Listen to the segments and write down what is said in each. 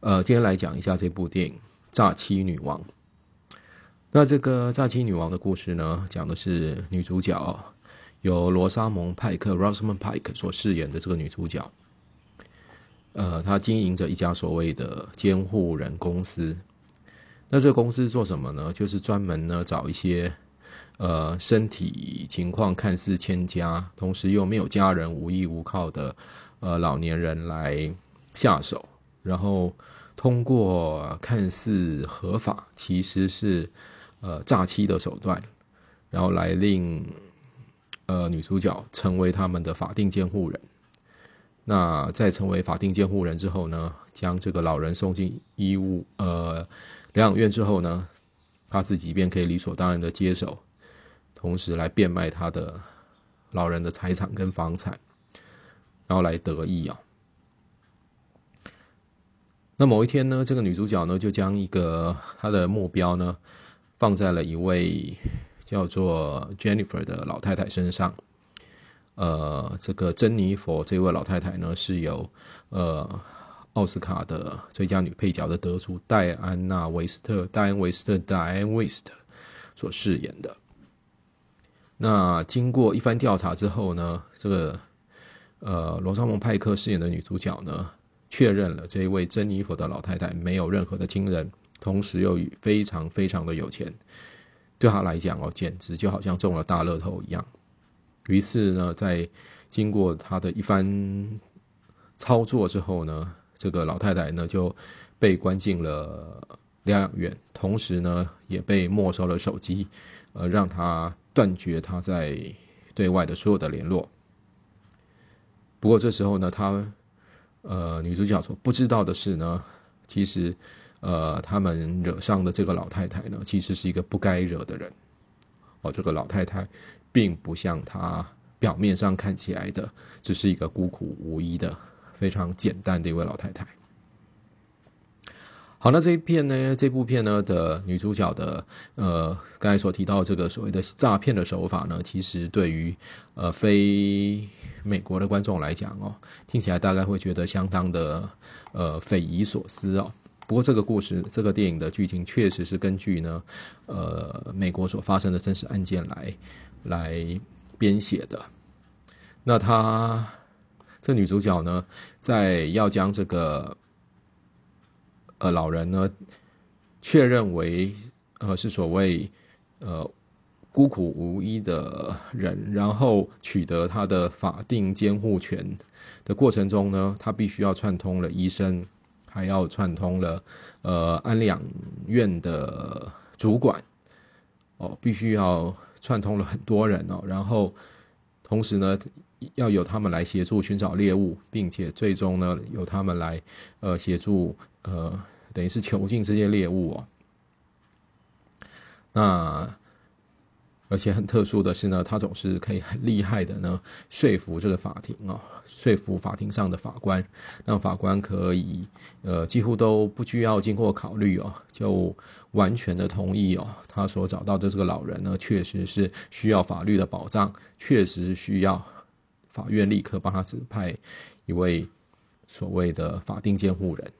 呃，今天来讲一下这部电影《诈欺女王》。那这个《诈欺女王》的故事呢，讲的是女主角由罗莎蒙·派克 （Rosamund Pike） 所饰演的这个女主角。呃，她经营着一家所谓的监护人公司。那这个公司做什么呢？就是专门呢找一些呃身体情况看似欠佳，同时又没有家人、无依无靠的呃老年人来下手，然后通过看似合法，其实是。呃，诈欺的手段，然后来令呃女主角成为他们的法定监护人。那在成为法定监护人之后呢，将这个老人送进医务呃疗养院之后呢，他自己便可以理所当然的接手，同时来变卖他的老人的财产跟房产，然后来得益啊。那某一天呢，这个女主角呢就将一个她的目标呢。放在了一位叫做 Jennifer 的老太太身上。呃，这个珍妮佛这位老太太呢，是由呃奥斯卡的最佳女配角的得主戴安娜·维斯特戴安·维斯特 （Diane West） 所饰演的。那经过一番调查之后呢，这个呃罗莎蒙·派克饰演的女主角呢，确认了这一位珍妮佛的老太太没有任何的亲人。同时又非常非常的有钱，对他来讲哦，简直就好像中了大乐透一样。于是呢，在经过他的一番操作之后呢，这个老太太呢就被关进了疗养院，同时呢也被没收了手机，呃，让他断绝他在对外的所有的联络。不过这时候呢，他呃女主角说不知道的是呢，其实。呃，他们惹上的这个老太太呢，其实是一个不该惹的人。哦，这个老太太并不像她表面上看起来的，只是一个孤苦无依的、非常简单的一位老太太。好，那这一片呢，这部片呢的女主角的呃，刚才所提到这个所谓的诈骗的手法呢，其实对于呃非美国的观众来讲哦，听起来大概会觉得相当的呃匪夷所思哦。不过，这个故事，这个电影的剧情确实是根据呢，呃，美国所发生的真实案件来来编写的。那她这女主角呢，在要将这个呃老人呢确认为呃是所谓呃孤苦无依的人，然后取得他的法定监护权的过程中呢，他必须要串通了医生。还要串通了，呃，安养院的主管，哦，必须要串通了很多人哦，然后同时呢，要由他们来协助寻找猎物，并且最终呢，由他们来呃协助呃，等于是囚禁这些猎物哦，那。而且很特殊的是呢，他总是可以很厉害的呢，说服这个法庭哦，说服法庭上的法官，让法官可以呃几乎都不需要经过考虑哦，就完全的同意哦，他所找到的这个老人呢，确实是需要法律的保障，确实需要法院立刻帮他指派一位所谓的法定监护人。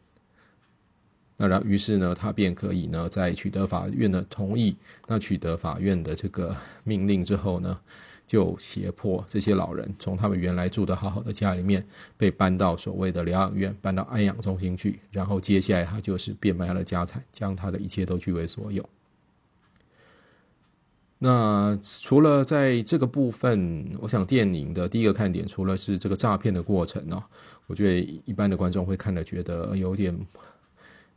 那然，于是呢，他便可以呢，在取得法院的同意，那取得法院的这个命令之后呢，就胁迫这些老人从他们原来住的好好的家里面，被搬到所谓的疗养院，搬到安养中心去，然后接下来他就是变卖他的家产，将他的一切都据为所有。那除了在这个部分，我想电影的第一个看点，除了是这个诈骗的过程呢，我觉得一般的观众会看了觉得有点。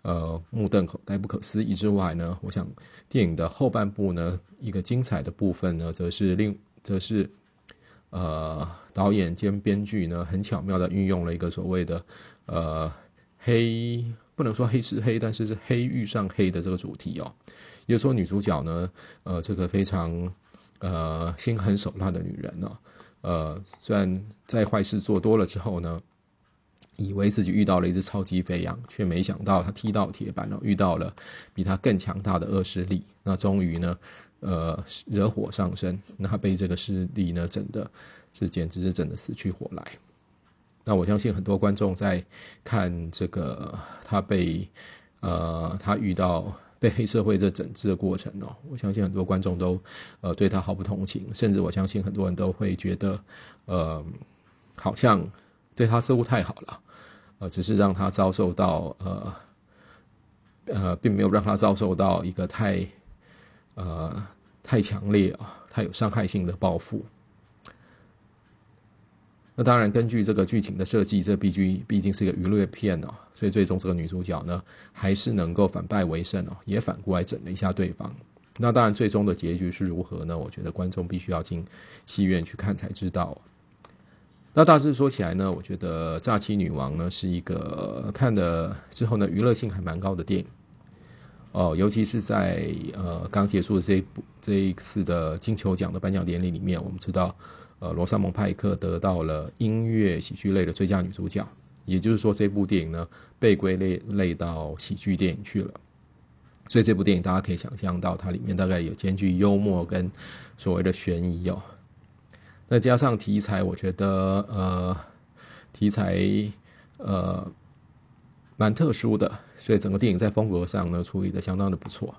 呃，目瞪口呆、不可思议之外呢，我想电影的后半部呢，一个精彩的部分呢，则是另则是呃导演兼编剧呢，很巧妙的运用了一个所谓的呃黑，不能说黑是黑，但是是黑遇上黑的这个主题哦。也就是说，女主角呢，呃，这个非常呃心狠手辣的女人呢，呃，虽然在坏事做多了之后呢。以为自己遇到了一只超级肥羊，却没想到他踢到铁板了，遇到了比他更强大的恶势力。那终于呢，呃，惹火上身，那被这个势力呢整的，是简直是整的死去活来。那我相信很多观众在看这个他被呃他遇到被黑社会这整治的过程哦，我相信很多观众都呃对他毫不同情，甚至我相信很多人都会觉得呃好像对他似乎太好了，呃，只是让他遭受到呃呃，并没有让他遭受到一个太呃太强烈啊、太有伤害性的报复。那当然，根据这个剧情的设计，这毕竟毕竟是一个娱乐片哦，所以最终这个女主角呢，还是能够反败为胜哦，也反过来整了一下对方。那当然，最终的结局是如何呢？我觉得观众必须要进戏院去看才知道。那大致说起来呢，我觉得《诈欺女王》呢是一个看的之后呢，娱乐性还蛮高的电影哦，尤其是在呃刚结束的这一部这一次的金球奖的颁奖典礼里面，我们知道。呃，罗莎蒙派克得到了音乐喜剧类的最佳女主角，也就是说，这部电影呢被归类类到喜剧电影去了。所以这部电影大家可以想象到，它里面大概有兼具幽默跟所谓的悬疑哦。那加上题材，我觉得呃题材呃蛮特殊的，所以整个电影在风格上呢处理的相当的不错。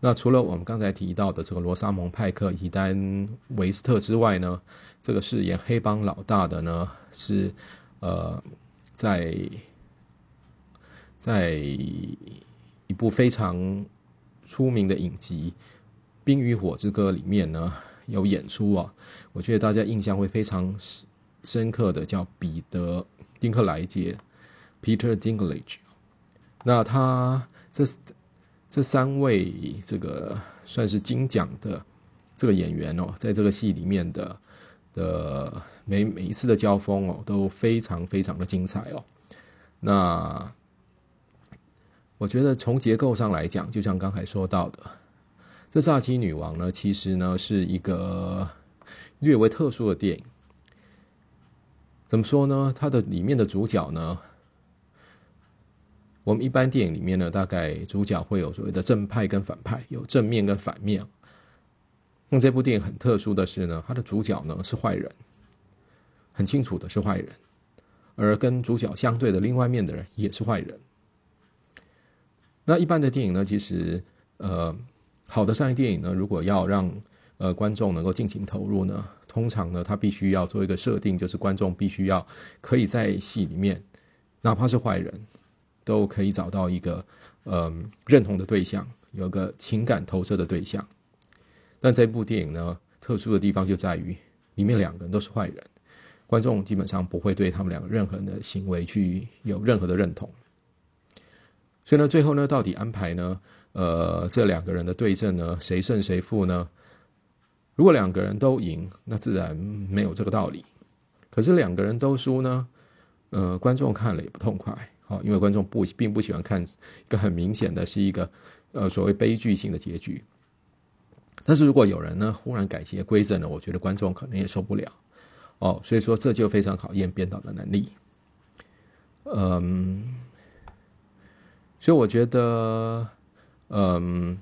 那除了我们刚才提到的这个罗莎蒙派克以丹维斯特之外呢，这个饰演黑帮老大的呢是呃在在一部非常出名的影集《冰与火之歌》里面呢有演出啊，我觉得大家印象会非常深刻的叫彼得丁克莱杰 （Peter Dinklage）。那他这。这三位这个算是金奖的这个演员哦，在这个戏里面的的每每一次的交锋哦，都非常非常的精彩哦。那我觉得从结构上来讲，就像刚才说到的，这《炸鸡女王》呢，其实呢是一个略微特殊的电影。怎么说呢？它的里面的主角呢？我们一般电影里面呢，大概主角会有所谓的正派跟反派，有正面跟反面。那这部电影很特殊的是呢，它的主角呢是坏人，很清楚的是坏人，而跟主角相对的另外面的人也是坏人。那一般的电影呢，其实呃，好的商业电影呢，如果要让呃观众能够尽情投入呢，通常呢，他必须要做一个设定，就是观众必须要可以在戏里面，哪怕是坏人。都可以找到一个嗯认同的对象，有个情感投射的对象。但这部电影呢，特殊的地方就在于里面两个人都是坏人，观众基本上不会对他们两个任何人的行为去有任何的认同。所以呢，最后呢，到底安排呢？呃，这两个人的对阵呢，谁胜谁负呢？如果两个人都赢，那自然没有这个道理。可是两个人都输呢？呃，观众看了也不痛快。哦，因为观众不并不喜欢看一个很明显的是一个呃所谓悲剧性的结局。但是如果有人呢忽然改邪归正了，我觉得观众可能也受不了。哦，所以说这就非常考验编导的能力。嗯，所以我觉得，嗯，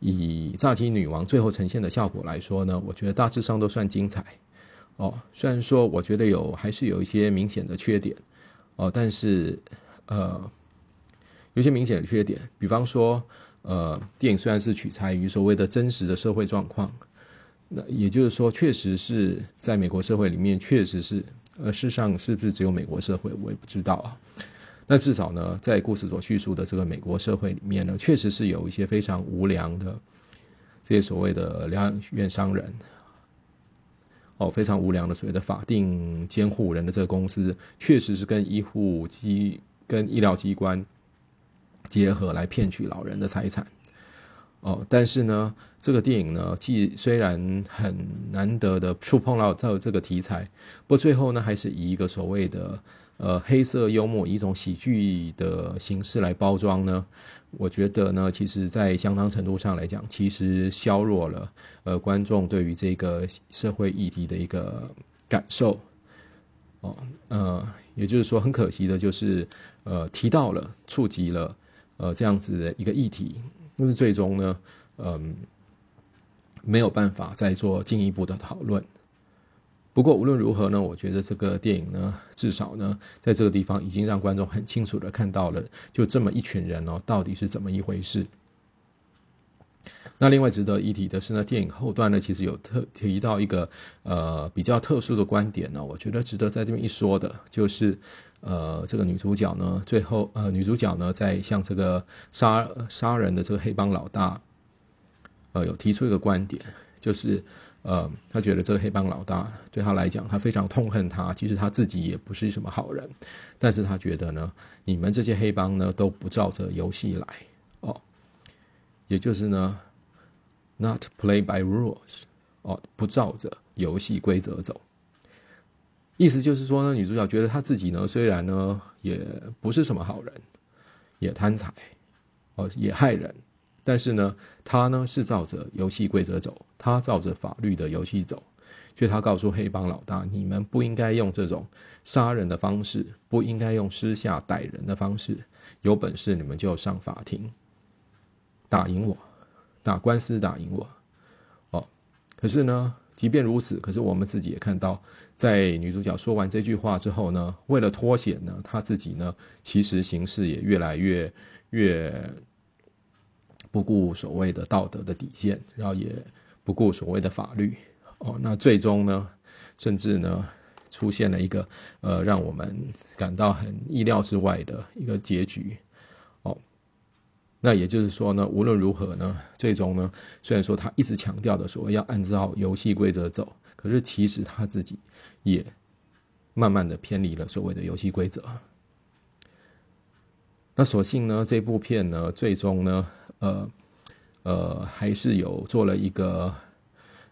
以《炸鸡女王》最后呈现的效果来说呢，我觉得大致上都算精彩。哦，虽然说我觉得有还是有一些明显的缺点。哦，但是，呃，有些明显的缺点，比方说，呃，电影虽然是取材于所谓的真实的社会状况，那也就是说，确实是在美国社会里面，确实是，呃，事实上是不是只有美国社会，我也不知道啊。但至少呢，在故事所叙述的这个美国社会里面呢，确实是有一些非常无良的这些所谓的疗养院商人。哦，非常无良的所谓的法定监护人的这个公司，确实是跟医护机、跟医疗机关结合来骗取老人的财产。哦，但是呢，这个电影呢，既虽然很难得的触碰到这这个题材，不过最后呢，还是以一个所谓的。呃，黑色幽默一种喜剧的形式来包装呢，我觉得呢，其实在相当程度上来讲，其实削弱了呃观众对于这个社会议题的一个感受。哦，呃，也就是说，很可惜的就是，呃，提到了、触及了呃这样子的一个议题，但是最终呢，嗯，没有办法再做进一步的讨论。不过无论如何呢，我觉得这个电影呢，至少呢，在这个地方已经让观众很清楚的看到了，就这么一群人哦，到底是怎么一回事。那另外值得一提的是呢，电影后段呢，其实有特提到一个呃比较特殊的观点呢，我觉得值得在这边一说的，就是呃这个女主角呢，最后呃女主角呢，在向这个杀杀人的这个黑帮老大，呃有提出一个观点，就是。呃，他觉得这个黑帮老大对他来讲，他非常痛恨他。其实他自己也不是什么好人，但是他觉得呢，你们这些黑帮呢都不照着游戏来哦，也就是呢，not play by rules 哦，不照着游戏规则走。意思就是说呢，女主角觉得她自己呢，虽然呢也不是什么好人，也贪财，哦，也害人。但是呢，他呢是照着游戏规则走，他照着法律的游戏走，所以他告诉黑帮老大：你们不应该用这种杀人的方式，不应该用私下逮人的方式，有本事你们就上法庭，打赢我，打官司打赢我。哦，可是呢，即便如此，可是我们自己也看到，在女主角说完这句话之后呢，为了脱险呢，她自己呢，其实形势也越来越越。不顾所谓的道德的底线，然后也不顾所谓的法律，哦，那最终呢，甚至呢，出现了一个呃，让我们感到很意料之外的一个结局，哦，那也就是说呢，无论如何呢，最终呢，虽然说他一直强调的所谓要按照游戏规则走，可是其实他自己也慢慢的偏离了所谓的游戏规则。那所幸呢，这部片呢，最终呢。呃，呃，还是有做了一个，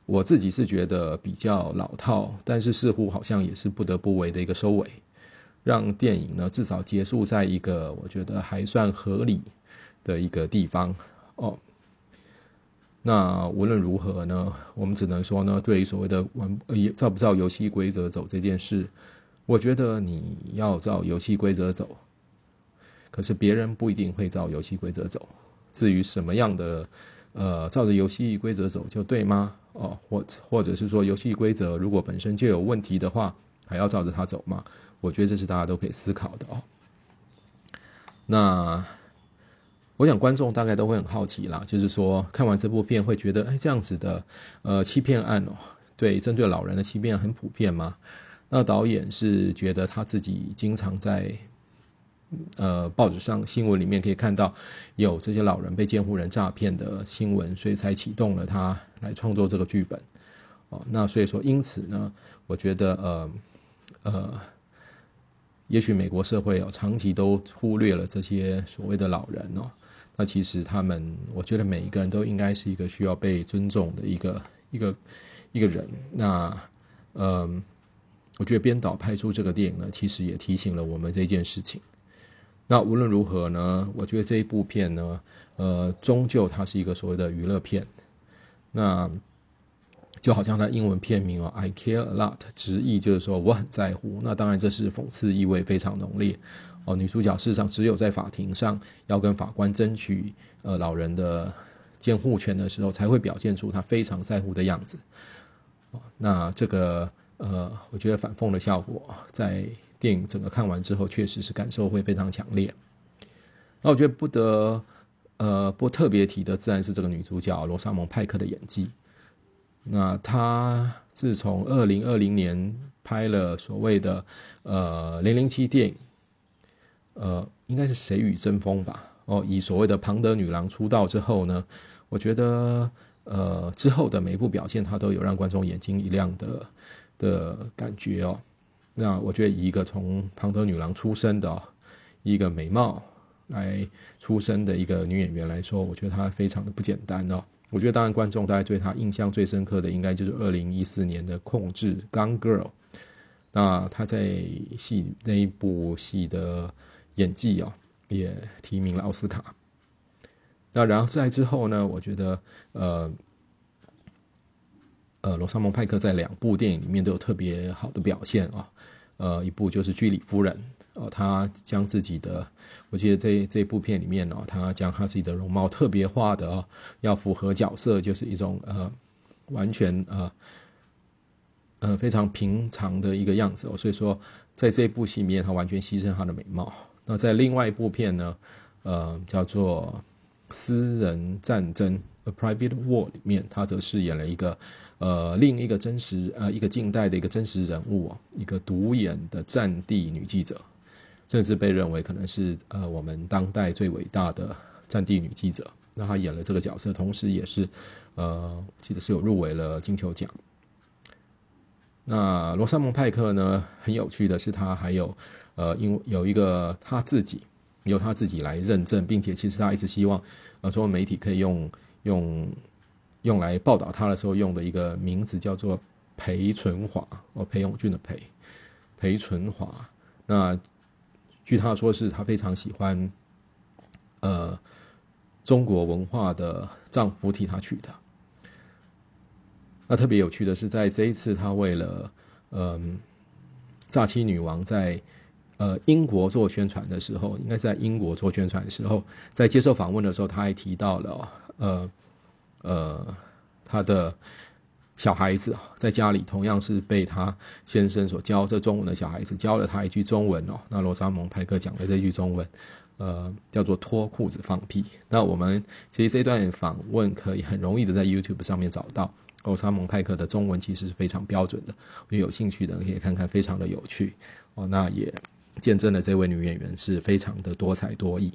我自己是觉得比较老套，但是似乎好像也是不得不为的一个收尾，让电影呢至少结束在一个我觉得还算合理的一个地方哦。那无论如何呢，我们只能说呢，对于所谓的玩照不照游戏规则走这件事，我觉得你要照游戏规则走，可是别人不一定会照游戏规则走。至于什么样的，呃，照着游戏规则走就对吗？哦，或或者是说游戏规则如果本身就有问题的话，还要照着它走吗？我觉得这是大家都可以思考的哦。那我想观众大概都会很好奇啦，就是说看完这部片会觉得，哎，这样子的，呃，欺骗案哦，对，针对老人的欺骗很普遍吗？那导演是觉得他自己经常在。呃，报纸上新闻里面可以看到有这些老人被监护人诈骗的新闻，所以才启动了他来创作这个剧本。哦，那所以说，因此呢，我觉得呃呃，也许美国社会哦长期都忽略了这些所谓的老人哦。那其实他们，我觉得每一个人都应该是一个需要被尊重的一个一个一个人。那嗯，我觉得编导拍出这个电影呢，其实也提醒了我们这件事情。那无论如何呢？我觉得这一部片呢，呃，终究它是一个所谓的娱乐片。那就好像它英文片名哦，I care a lot，直译就是说我很在乎。那当然这是讽刺意味非常浓烈哦。女主角事实上只有在法庭上要跟法官争取呃老人的监护权的时候，才会表现出她非常在乎的样子。哦，那这个呃，我觉得反讽的效果在。电影整个看完之后，确实是感受会非常强烈。那我觉得不得呃不特别提的，自然是这个女主角罗莎蒙派克的演技。那她自从二零二零年拍了所谓的呃零零七电影，呃应该是谁与争锋吧？哦，以所谓的庞德女郎出道之后呢，我觉得呃之后的每一部表现，她都有让观众眼睛一亮的的感觉哦。那我觉得，以一个从庞德女郎出身的一个美貌来出身的一个女演员来说，我觉得她非常的不简单哦。我觉得，当然观众大家对她印象最深刻的，应该就是二零一四年的《控制》Gun Girl。那她在戏那一部戏的演技啊，也提名了奥斯卡。那然后在之后呢，我觉得呃。呃，罗莎蒙派克在两部电影里面都有特别好的表现啊。呃，一部就是《居里夫人》，哦，她将自己的，我记得这这部片里面哦，她将她自己的容貌特别化的哦，要符合角色，就是一种呃，完全呃呃非常平常的一个样子哦。所以说，在这部戏里面，他完全牺牲她的美貌。那在另外一部片呢，呃，叫做《私人战争》（A Private War） 里面，他则饰演了一个呃另一个真实呃一个近代的一个真实人物，一个独眼的战地女记者，甚至被认为可能是呃我们当代最伟大的战地女记者。那他演了这个角色，同时也是，呃，记得是有入围了金球奖。那罗莎蒙派克呢，很有趣的是，他还有，呃，因为有一个他自己由他自己来认证，并且其实他一直希望，呃，中文媒体可以用用用来报道他的时候用的一个名字叫做裴存华，哦，裴永俊的裴，裴存华。那据他说，是他非常喜欢，呃。中国文化的丈夫替她取的。那特别有趣的是，在这一次，她为了嗯，诈欺女王在呃英国做宣传的时候，应该是在英国做宣传的时候，在接受访问的时候，他还提到了呃呃他的小孩子在家里同样是被他先生所教这中文的小孩子教了他一句中文哦。那罗莎蒙派克讲的这句中文。呃，叫做脱裤子放屁。那我们其实这段访问可以很容易的在 YouTube 上面找到。欧沙蒙派克的中文其实是非常标准的，我有兴趣的可以看看，非常的有趣哦。那也见证了这位女演员是非常的多才多艺。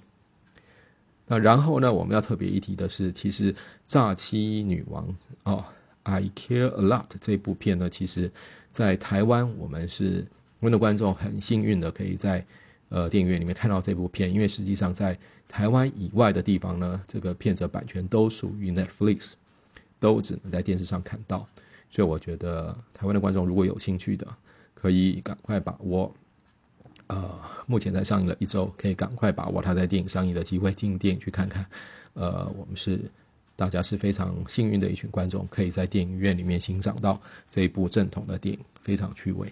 那然后呢，我们要特别一提的是，其实《诈欺女王》哦，《I Care a Lot》这部片呢，其实在台湾我们是我们的观众很幸运的，可以在。呃，电影院里面看到这部片，因为实际上在台湾以外的地方呢，这个片子版权都属于 Netflix，都只能在电视上看到。所以我觉得台湾的观众如果有兴趣的，可以赶快把握。呃，目前才上映了一周，可以赶快把握它在电影上映的机会，进电影去看看。呃，我们是大家是非常幸运的一群观众，可以在电影院里面欣赏到这一部正统的电影，非常趣味。